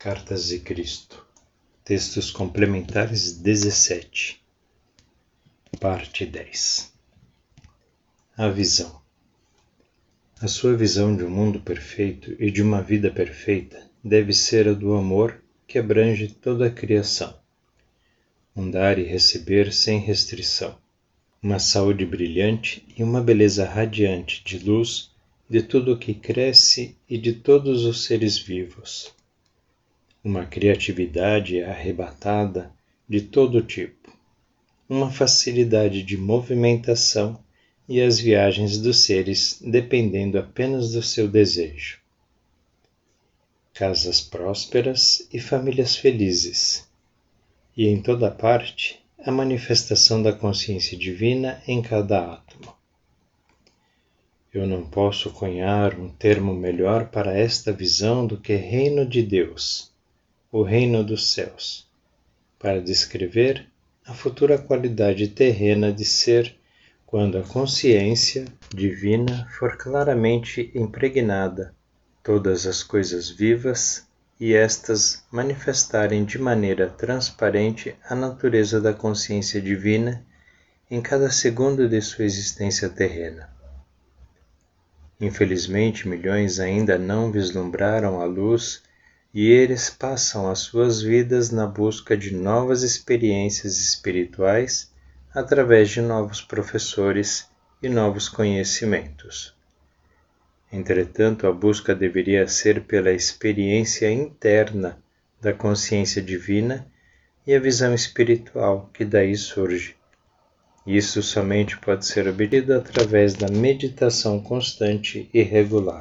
Cartas de Cristo. Textos complementares 17. Parte 10. A visão. A sua visão de um mundo perfeito e de uma vida perfeita deve ser a do amor que abrange toda a criação. Um dar e receber sem restrição. Uma saúde brilhante e uma beleza radiante de luz de tudo o que cresce e de todos os seres vivos uma criatividade arrebatada de todo tipo, uma facilidade de movimentação e as viagens dos seres dependendo apenas do seu desejo. Casas prósperas e famílias felizes, e em toda parte a manifestação da consciência divina em cada átomo. Eu não posso cunhar um termo melhor para esta visão do que Reino de Deus o reino dos céus, para descrever a futura qualidade terrena de ser quando a consciência divina for claramente impregnada todas as coisas vivas e estas manifestarem de maneira transparente a natureza da consciência divina em cada segundo de sua existência terrena. Infelizmente, milhões ainda não vislumbraram a luz e eles passam as suas vidas na busca de novas experiências espirituais através de novos professores e novos conhecimentos. Entretanto, a busca deveria ser pela experiência interna da consciência divina e a visão espiritual que daí surge. Isso somente pode ser obtido através da meditação constante e regular.